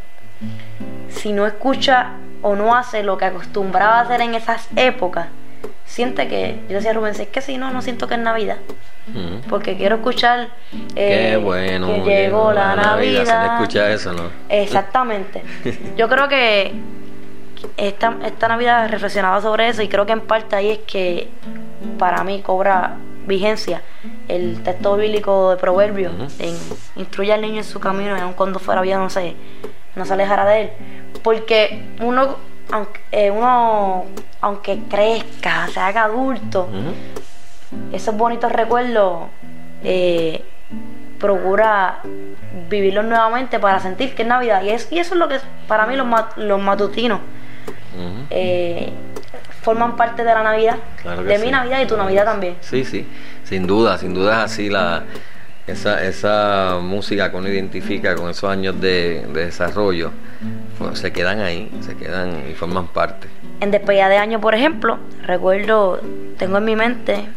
si no escucha o no hace lo que acostumbraba a hacer en esas épocas, siente que, yo decía a Rubén, es que si no, no siento que es Navidad. Porque quiero escuchar eh, Qué bueno, que llegó la, Navidad. escucha eso, ¿no? Exactamente. Yo creo que esta, esta Navidad reflexionaba sobre eso y creo que en parte ahí es que para mí cobra vigencia el texto bíblico de Proverbios en instruye al niño en su camino y aun cuando fuera viejo no se, no se alejara de él porque uno, aunque, eh, uno, aunque crezca, se haga adulto, esos bonitos recuerdos eh, procura vivirlos nuevamente para sentir que es Navidad. Y, eso es lo que para mí los, los matutinos. Eh, forman parte de la Navidad, de mi Navidad y tu Navidad también. Sí, sí, sin duda, sin duda es así la esa, esa música que uno identifica con esos años de, desarrollo, se quedan ahí, se quedan y forman parte. En despedida de año, por ejemplo, recuerdo, tengo en mi mente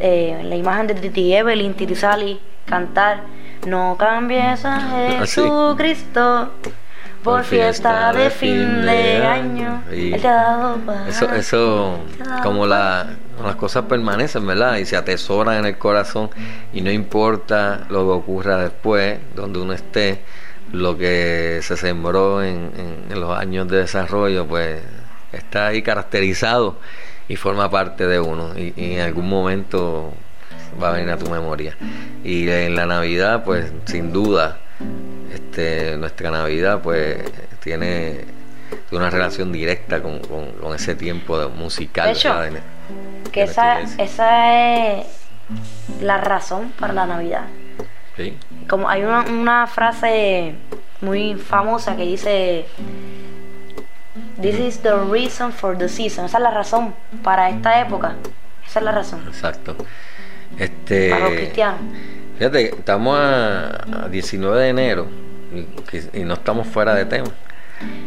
eh, la imagen de Titi Evelyn, Titi Sally, cantar No cambies a ah, Jesucristo por fiesta de fin de año. Eso, eso como la, las cosas permanecen, ¿verdad? Y se atesoran en el corazón y no importa lo que ocurra después, donde uno esté, lo que se sembró en, en, los años de desarrollo, pues está ahí caracterizado y forma parte de uno y, y en algún momento va a venir a tu memoria. Y en la Navidad, pues sin duda, este, nuestra Navidad pues tiene una relación directa con, ese tiempo de musical. De hecho, que esa, esa es la razón para la Navidad. Como hay una, una frase muy famosa que dice This is the reason for the season. Esa es la razón para esta época. Esa es la razón. Exacto. Este, para los cristianos. Fíjate, estamos a, 19 de enero y, no estamos fuera de tema.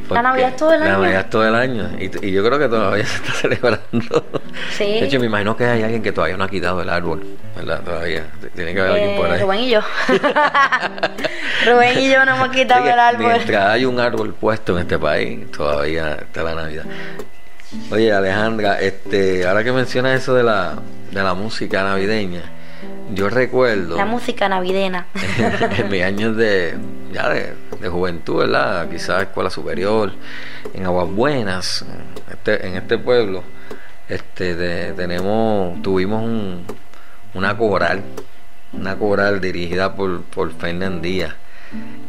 La Navidad es todo el año. La Navidad es todo el año. Y, yo creo que todavía se está celebrando. Sí. De hecho, me imagino que hay alguien que todavía no ha quitado el árbol. ¿Verdad? Todavía. Tiene que haber alguien por ahí. Eh, Rubén y yo. Rubén y yo no hemos quitado el árbol. Mientras hay un árbol puesto en este país, todavía está la Navidad. Oye, Alejandra, este, ahora que mencionas eso de la, de la música navideña yo recuerdo. La música navideña. en mis años de, ya de, juventud, ¿verdad? Quizás escuela superior, en Aguas Buenas, este, en este pueblo, este, tenemos, tuvimos un, una coral, una coral dirigida por, por Díaz.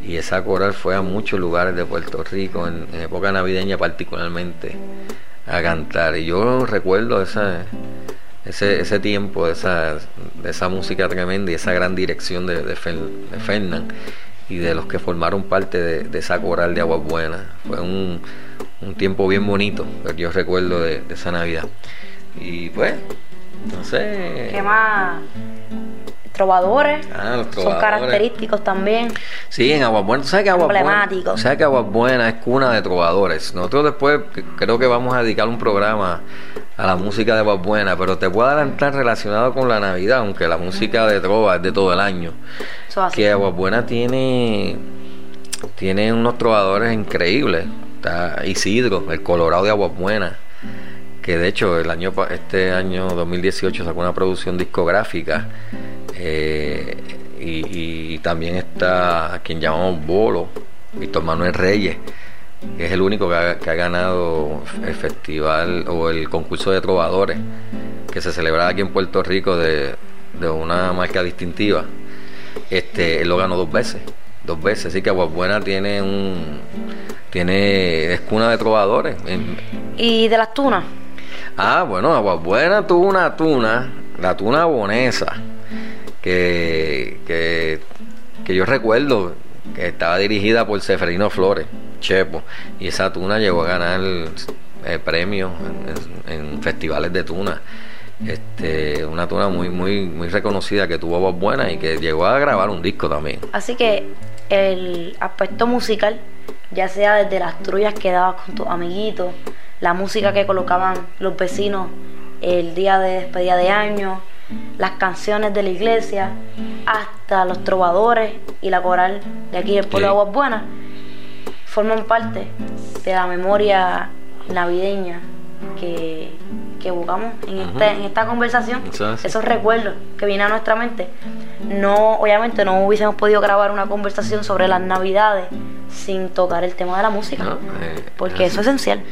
Y esa coral fue a muchos lugares de Puerto Rico, en, época navideña particularmente, a cantar. Y yo recuerdo ese, ese tiempo, de esa, de esa música tremenda y esa gran dirección de, de, y de los que formaron parte de, esa coral de Aguas Buenas. Fue un, un tiempo bien bonito que yo recuerdo de, esa Navidad. Y pues, no sé. ¿Qué más? Trovadores. Ah, los Son característicos también. Sí, en Aguas Buenas, ¿tú sabes que Aguas Buenas. ¿sabes que Aguas Buenas es cuna de trovadores? Nosotros después creo que vamos a dedicar un programa a la música de Aguas Buenas, pero te puedo adelantar relacionado con la Navidad, aunque la música de trova es de todo el año. Eso es así. Que Aguas Buenas tiene, tiene unos trovadores increíbles. Está Isidro, el Colorado de Aguas Buenas, que de hecho el año este año 2018 sacó una producción discográfica. Eh, y, y también está a quien llamamos Bolo, Víctor Manuel Reyes, que es el único que ha, que ha ganado el festival o el concurso de trovadores que se celebraba aquí en Puerto Rico de, de una marca distintiva. Este, él lo ganó dos veces, dos veces, así que Aguas Buenas tiene un tiene es cuna de trovadores. Y de las tunas. Ah, bueno, Aguas Buenas tuvo una tuna, la tuna bonesa, que, que, yo recuerdo que estaba dirigida por Seferino Flores, Chepo, y esa tuna llegó a ganar eh, premios en, festivales de tuna. Este, una tuna muy, muy, muy reconocida que tuvo Aguas Buenas y que llegó a grabar un disco también. Así que el aspecto musical, ya sea desde las trullas que dabas con tus amiguitos, la música que colocaban los vecinos el día de despedida de año, las canciones de la iglesia, hasta los trovadores y la coral de aquí del pueblo Sí. de Aguas Buenas, forman parte de la memoria navideña que, que evocamos en, este- en esta conversación, es esos recuerdos que vienen a nuestra mente. No, obviamente no hubiésemos podido grabar una conversación sobre las navidades sin tocar el tema de la música, ¿no? Eh, porque así. eso es esencial.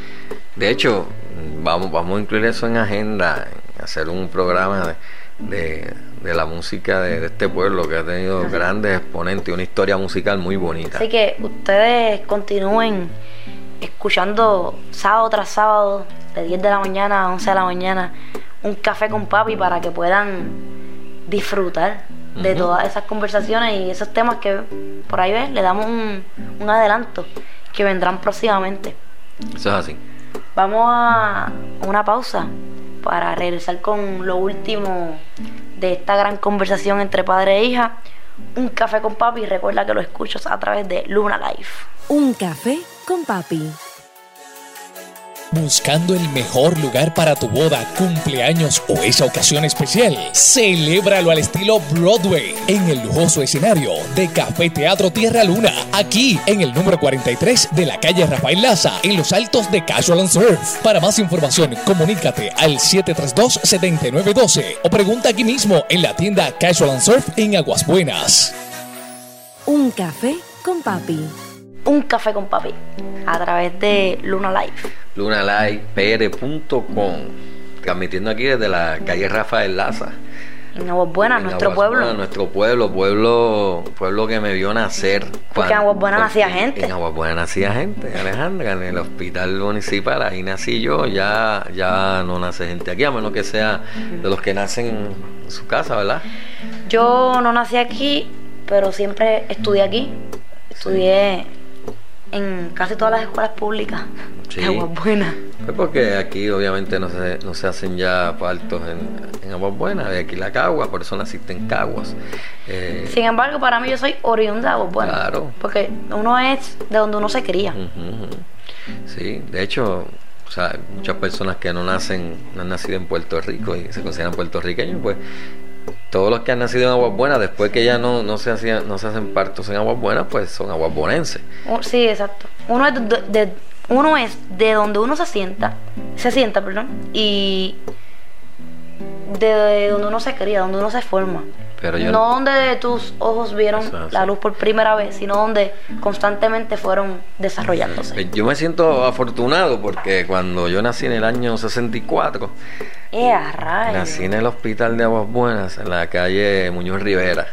De hecho, vamos, vamos a incluir eso en agenda, en hacer un programa de, de, de la música de, de este pueblo que ha tenido grandes exponentes y una historia musical muy bonita. Así que ustedes continúen escuchando sábado tras sábado, de 10 de la mañana a 11 de la mañana, un café con papi para que puedan disfrutar de todas esas conversaciones y esos temas que por ahí ves, le damos un, un adelanto que vendrán próximamente. Eso es así. Vamos a una pausa para regresar con lo último de esta gran conversación entre padre e hija. Un café con papi recuerda que lo escuchas a través de Luna Life. Un café con papi. Buscando el mejor lugar para tu boda, cumpleaños o esa ocasión especial. Celébralo al estilo Broadway en el lujoso escenario de Café Teatro Tierra Luna, aquí en el número 43 de la calle Rafael Laza, en los altos de Casual and Surf. Para más información, comunícate al 732-7912 o pregunta aquí mismo en la tienda Casual and Surf en Aguas Buenas. Un café con papi. Un café con papi a través de Luna Life. lunalivepr.com transmitiendo aquí desde la calle Rafael Laza. En Aguas Buenas, En nuestro Aguas pueblo. Buenas, nuestro pueblo, pueblo, pueblo que me vio nacer. Porque en Aguas Buenas nacía gente. En Aguas Buenas nacía gente, Alejandra, en el hospital municipal, ahí nací yo, ya, ya no nace gente aquí, a menos que sea de los que nacen en su casa, ¿verdad? Yo no nací aquí, pero siempre estudié aquí. Estudié en casi todas las escuelas públicas Sí. de Aguas Buenas. Pues porque aquí obviamente no se, no se hacen ya partos en, en Aguas Buenas, de aquí la Cagua, por eso naciste en Caguas. Eh, Sin embargo, para mí yo soy oriunda de Aguas Buenas. Claro. Porque uno es de donde uno se cría. Sí, de hecho, o sea, muchas personas que no nacen, no han nacido en Puerto Rico y se consideran puertorriqueños, pues todos los que han nacido en Aguas Buenas, después que ya no, no se hacían, no se hacen partos en Aguas Buenas, pues son aguasbonenses. U- Sí, exacto. Uno es de- uno es de donde uno se sienta, se sienta, perdón, y de donde uno se cría, donde uno se forma. Pero yo no donde tus ojos vieron la luz por primera vez, sino donde constantemente fueron desarrollándose. Pues Yo me siento afortunado porque cuando yo nací en el año 64, ¡Eh, nací en el hospital de Aguas Buenas, en la calle Muñoz Rivera.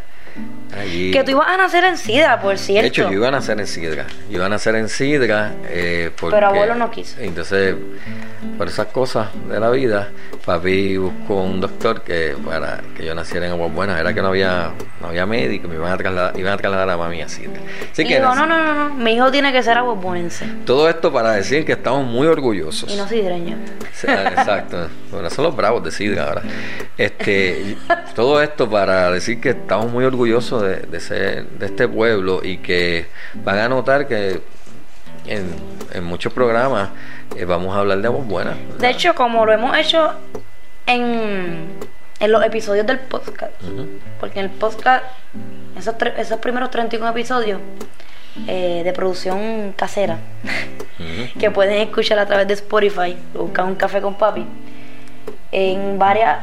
Allí. Que tú ibas a nacer en Sidra, por cierto. De hecho, yo iba a nacer en Sidra. Yo iba a nacer en Sidra. Eh, porque, Pero abuelo no quiso. Entonces, por esas cosas de la vida, papi buscó un doctor que para que yo naciera en Aguas Buenas. Era que no había, no había médico, me iban a trasladar, iban a, trasladar a mami a Sidra. Así que no, no, no, no, mi hijo tiene que ser aguasbonense todo esto para decir que estamos muy orgullosos. y no sidreño. Sí, ah, Exacto. Bueno, son los bravos de Sidra ahora. Este, todo esto para decir que estamos muy orgullosos de, de ser de este pueblo y que van a notar que en, en muchos programas eh, vamos a hablar de voz buena. De hecho, como lo hemos hecho en, en los episodios del podcast, porque en el podcast, esos, tre- esos primeros 31 episodios eh, de producción casera, que pueden escuchar a través de Spotify, buscar un café con papi. En varias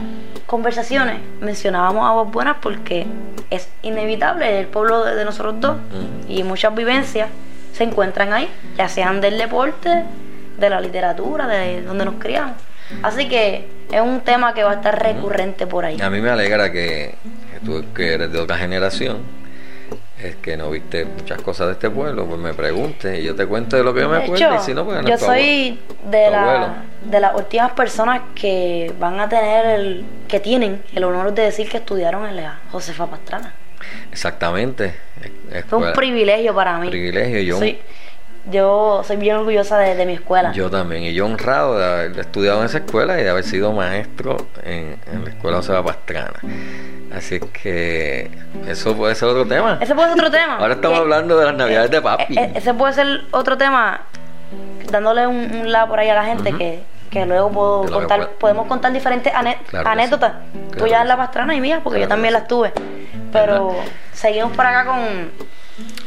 conversaciones mencionábamos aguas buenas porque es inevitable el pueblo de, de nosotros dos Ujú. y muchas vivencias se encuentran ahí, ya sean del deporte, de la literatura, de donde nos criamos. Así que es un tema que va a estar recurrente por ahí. A mí me alegra que, que tú que eres de otra generación, es que no viste muchas cosas de este pueblo, pues me preguntes y yo te cuento de lo que yo me acuerdo hecho, y si no, pues no yo soy de, tu abuelo. De las últimas personas que van a tener el, que tienen el honor de decir que estudiaron en la Josefa Pastrana. Exactamente. es- es Fue un escuela- privilegio para mí. privilegio. Yo, Soy, yo soy bien orgullosa de, de mi escuela. yo también, y yo honrado de haber estudiado en esa escuela y de haber sido maestro en, en la escuela José Pastrana. Así que eso puede ser otro tema. Ese puede ser otro tema. Ahora estamos Que- hablando de las navidades de papi. e- e- ese puede ser otro tema, dándole un, un la por ahí a la gente que, que luego puedo que contar, podemos contar diferentes Claro anécdotas. sí. Claro que en la pastrana y mía, porque Claro yo también las tuve. Pero seguimos por acá con,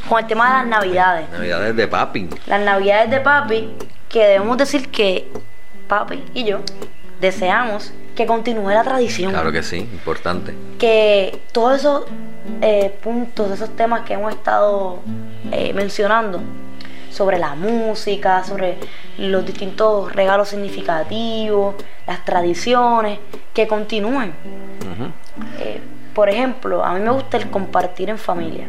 con el tema de las navidades. Navidades de papi. Las navidades de papi, que debemos decir que papi y yo deseamos que continúe la tradición. Claro que sí, importante. que todos esos eh, puntos, esos temas que hemos estado eh, mencionando sobre la música, sobre los distintos regalos significativos, las tradiciones, que continúen. Eh, por ejemplo, a mí me gusta el compartir en familia.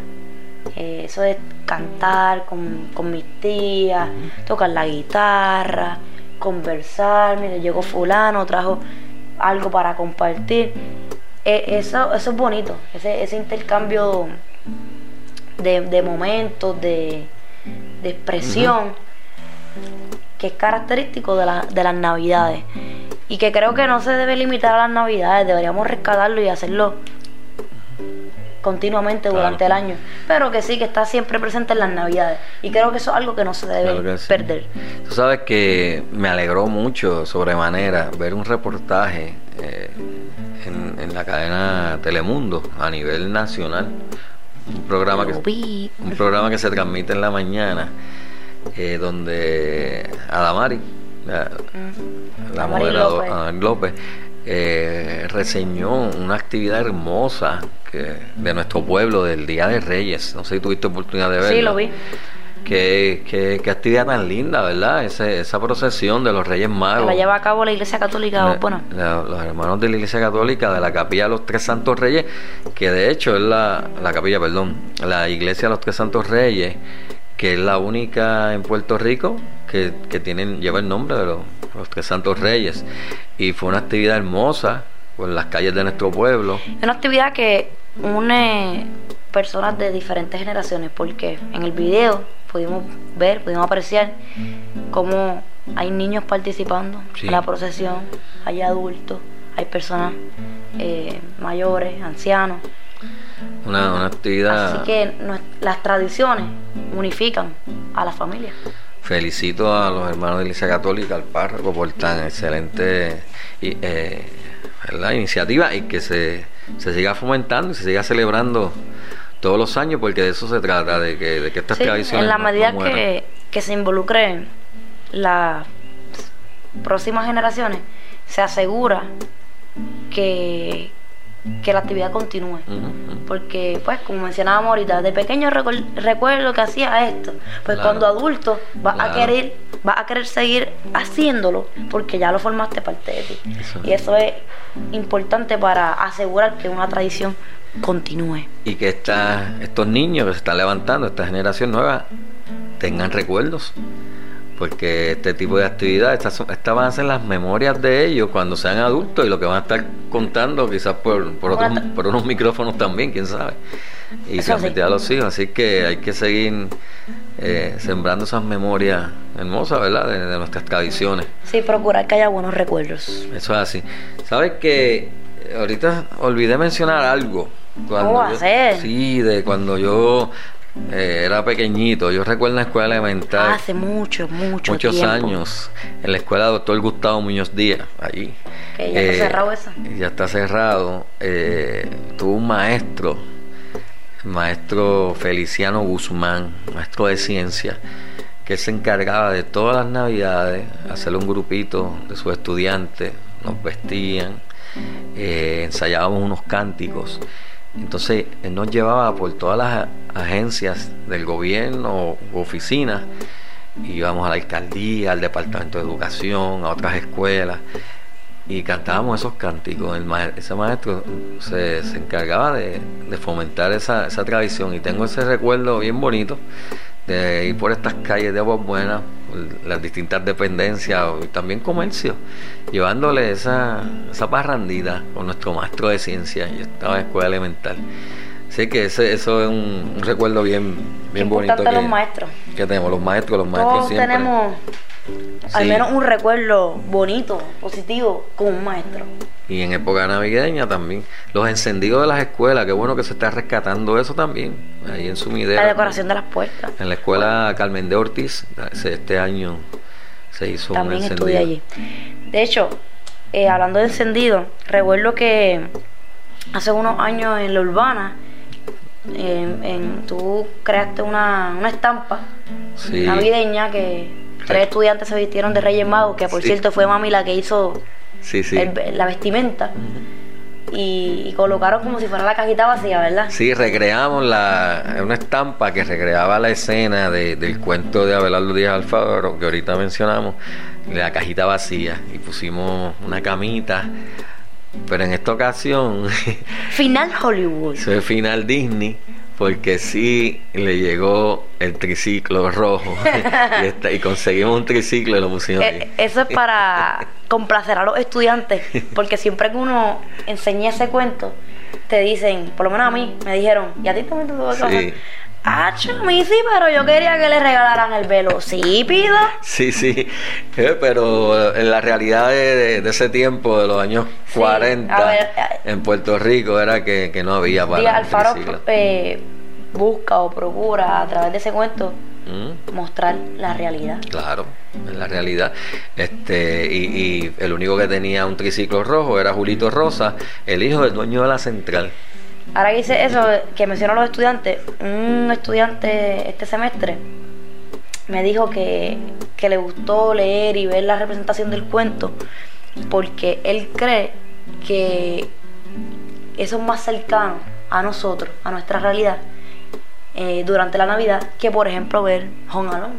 Eh, eso de cantar con, con mis tías, tocar la guitarra, conversar, mire, llegó fulano, trajo algo para compartir. Eh, eso, eso es bonito, ese, ese intercambio de, de momentos, de, de expresión, que es característico de, la- de las navidades. Y que creo que no se debe limitar a las navidades, deberíamos rescatarlo y hacerlo continuamente Claro. durante el año. Pero que sí, que está siempre presente en las navidades. Y creo que eso es algo que no se debe Claro que sí. perder. Tú sabes que me alegró mucho, sobremanera, ver un reportaje eh, en, en la cadena Telemundo a nivel nacional. Un programa que, un programa que se transmite en la mañana, eh, donde Adamari, la, moderadora López. Adamari López, eh, reseñó una actividad hermosa que, de nuestro pueblo del Día de Reyes. No sé si tuviste oportunidad de verlo. Sí, lo vi. Qué, qué, qué actividad tan linda, ¿verdad? Ese- esa procesión de los Reyes Que Magos. la lleva a cabo la Iglesia Católica. La- bueno, la- los hermanos de la Iglesia Católica de la Capilla de los Tres Santos Reyes, que de hecho es la, la capilla, perdón, la Iglesia de los Tres Santos Reyes, que es la única en Puerto Rico que, que tienen, lleva el nombre de los, los Tres Santos Reyes. Y fue una actividad hermosa por las calles de nuestro pueblo. Es una actividad que une personas de diferentes generaciones, porque en el video pudimos ver, pudimos apreciar cómo hay niños participando Sí. en la procesión, hay adultos, hay personas eh, mayores, ancianos. Una, una actividad. Así que las tradiciones unifican a la familia. Felicito a los hermanos de Iglesia Católica, al párroco, por tan excelente eh, iniciativa y que se, se siga fomentando y se siga celebrando todos los años, porque de eso se trata, de que, de que estas Sí, tradiciones. en la no- medida que, que se involucren las próximas generaciones, se asegura que, que la actividad continúe. Porque, pues, como mencionábamos ahorita, de pequeño recuerdo que hacía esto. Pues Claro. cuando adulto vas a querer, vas a querer seguir haciéndolo porque ya lo formaste parte de ti. Eso. Y eso es importante para asegurar que una tradición continúe. Y que esta- estos niños que se están levantando, esta generación nueva, tengan recuerdos. Porque este tipo de actividades, estas, son- estas van a ser las memorias de ellos cuando sean adultos y lo que van a estar contando quizás por, por, otros- por unos micrófonos también, quién sabe. Y Eso sí. transmitir a los hijos. Así que hay que seguir eh, sembrando esas memorias hermosas, ¿verdad? De, nuestras tradiciones. Sí, procurar que haya buenos recuerdos. Eso es así. ¿Sabes que Ahorita olvidé mencionar algo. ¿Cómo va a ser? Sí, de cuando yo eh, era pequeñito. Yo recuerdo en la escuela elemental. Hace mucho, mucho Muchos años. En la escuela Doctor Gustavo Muñoz Díaz, allí. Ya está eh, cerrado eso. Ya está cerrado. Eh, tuvo un maestro maestro Feliciano Guzmán, maestro de ciencia, que se encargaba de todas las navidades hacer un grupito de sus estudiantes, nos vestían, ensayábamos unos cánticos. Entonces él nos llevaba por todas las agencias del gobierno u oficinas, íbamos a la alcaldía, al departamento de educación, a otras escuelas y cantábamos esos cánticos. El ese maestro se, encargaba de, fomentar esa, esa, tradición y tengo ese recuerdo bien bonito de ir por estas calles de Aguas Buenas, las distintas dependencias y también comercio, llevándole esa, esa parrandita con nuestro maestro de ciencia. Yo estaba en escuela elemental. Así que ese, eso es un, recuerdo bien, bien bonito. Que, los maestros. Que tenemos, los maestros, los maestros Todos tenemos al menos un recuerdo bonito, positivo, con un maestro. Y en época navideña también. Los encendidos de las escuelas, qué bueno que se está rescatando eso también. Ahí en su Sumidera. La decoración de las puertas. En la escuela Carmen de Ortiz, este año se hizo también un encendido. allí. De hecho, eh, hablando de encendido, recuerdo que hace unos años en la urbana, en, tú creaste una, una estampa navideña que Tres estudiantes se vistieron de Reyes Magos, que por cierto fue mami la que hizo la vestimenta. Y, colocaron como si fuera la cajita vacía, ¿verdad? Sí, recreamos la, una estampa que recreaba la escena del cuento de Abelardo Díaz Alfaro, que ahorita mencionamos, la cajita vacía, y pusimos una camita. Pero en esta ocasión. Final Hollywood. Final Disney porque sí le llegó el triciclo rojo. Y, conseguimos un triciclo y lo pusimos eh, Eso es para complacer a los estudiantes, porque siempre que uno enseña ese cuento, te dicen, por lo menos a mí, me dijeron, ¿y a ti también te tuvo Ah, mí sí, pero yo quería que le regalaran el velo. Sí. Sí, sí. Eh, pero en la realidad de, ese tiempo, de los años 40, eh, en Puerto Rico, era que, no había para. Alfaro eh, busca o procura a través de ese cuento mm. mostrar la realidad. Claro, en la realidad. Este, y, y el único que tenía un triciclo rojo era Julito Rosa, el hijo del dueño de la central. Ahora que dice eso, que mencionó a los estudiantes, un estudiante este semestre me dijo que, le gustó leer y ver la representación del cuento porque él cree que eso es más cercano a nosotros, a nuestra realidad, eh, durante la Navidad, que por ejemplo ver Home Alone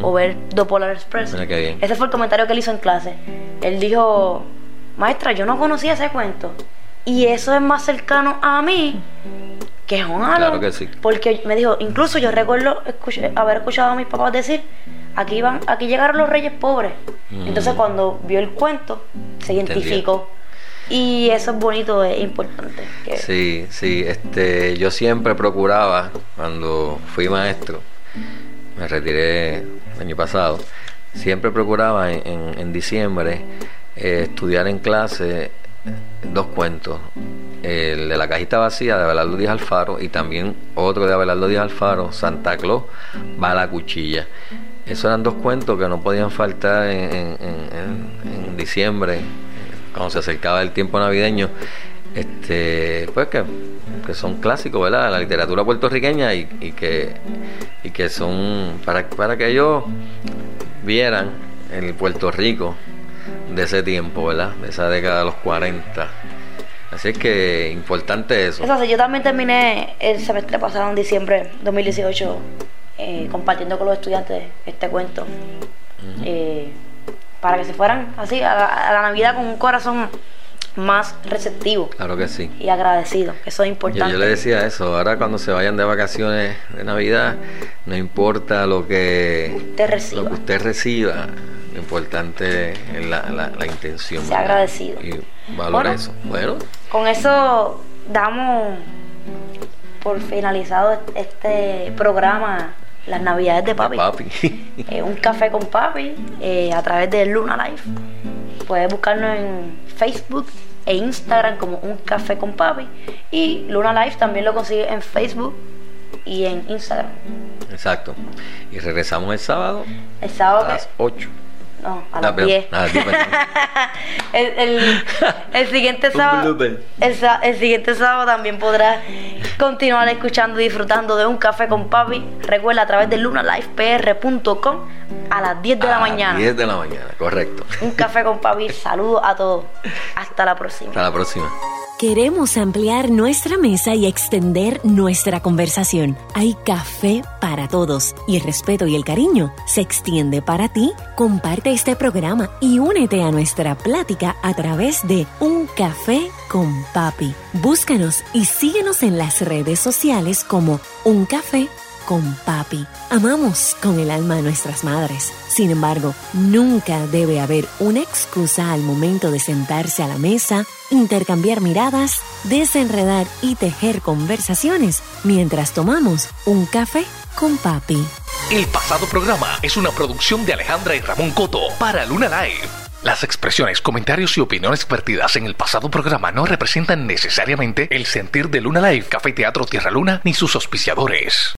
o ver The Polar Express. Ese fue el comentario que él hizo en clase. Él dijo, maestra, yo no conocía ese cuento. Y eso es más cercano a mí que es un Claro que sí. Porque me dijo, incluso yo recuerdo haber escuchado a mis papás decir, aquí van, aquí llegaron los reyes pobres. Mm. Entonces cuando vio el cuento, se identificó. Y eso es bonito, es importante. Sí, sí, este, yo siempre procuraba, cuando fui maestro, me retiré el año pasado, siempre procuraba en, diciembre eh, estudiar en clase dos cuentos. El de la cajita vacía de Abelardo Díaz Alfaro y también otro de Abelardo Díaz Alfaro, Santa Claus va a la cuchilla. Esos eran dos cuentos que no podían faltar en, diciembre, cuando se acercaba el tiempo navideño. Este, pues que, son clásicos, ¿verdad? La literatura puertorriqueña y, que, y que son para, para que ellos vieran en Puerto Rico de ese tiempo, ¿verdad? De esa década de los 40. Así es que importante eso. Eso, yo también terminé el semestre pasado, en diciembre 2018, eh, compartiendo con los estudiantes este cuento. Eh, para que se fueran así a la, Navidad con un corazón más receptivo. Claro que sí. Y agradecido, eso es importante. Yo, le decía eso, ahora cuando se vayan de vacaciones de Navidad, no importa lo que usted reciba, lo que usted reciba lo importante es la, la, intención. Sea agradecido. Y valora eso. Bueno. Con eso damos por finalizado este programa las navidades de papi. Papi. Eh, un café con papi eh, a través de Luna Life. Puedes buscarnos en Facebook e Instagram como un café con papi. Y Luna Life también lo consigues en Facebook y en Instagram. Exacto. Y regresamos el sábado El a sábado que- las 8. No, a Ah, las perdón, 10. a las 10, perdón. el, el- el siguiente sábado. El, el siguiente sábado también podrás continuar escuchando y disfrutando de un café con papi. Recuerda a través de lunalifepr.com a las 10 de la A las mañana. 10 de la mañana, correcto. Un café con papi. Saludos a todos. Hasta la próxima. Hasta la próxima. Queremos ampliar nuestra mesa y extender nuestra conversación. Hay café para todos y el respeto y el cariño se extiende para ti. Comparte este programa y únete a nuestra plática a través de Un Café con Papi. Búscanos y síguenos en las redes sociales como Un Café con papi. Amamos con el alma a nuestras madres. Sin embargo, nunca debe haber una excusa al momento de sentarse a la mesa, intercambiar miradas, desenredar y tejer conversaciones mientras tomamos un café con papi. El pasado programa es una producción de Alejandra y Ramón Coto para Luna Live. Las expresiones, comentarios y opiniones vertidas en el pasado programa no representan necesariamente el sentir de Luna Live, Café Teatro Tierra Luna ni sus auspiciadores.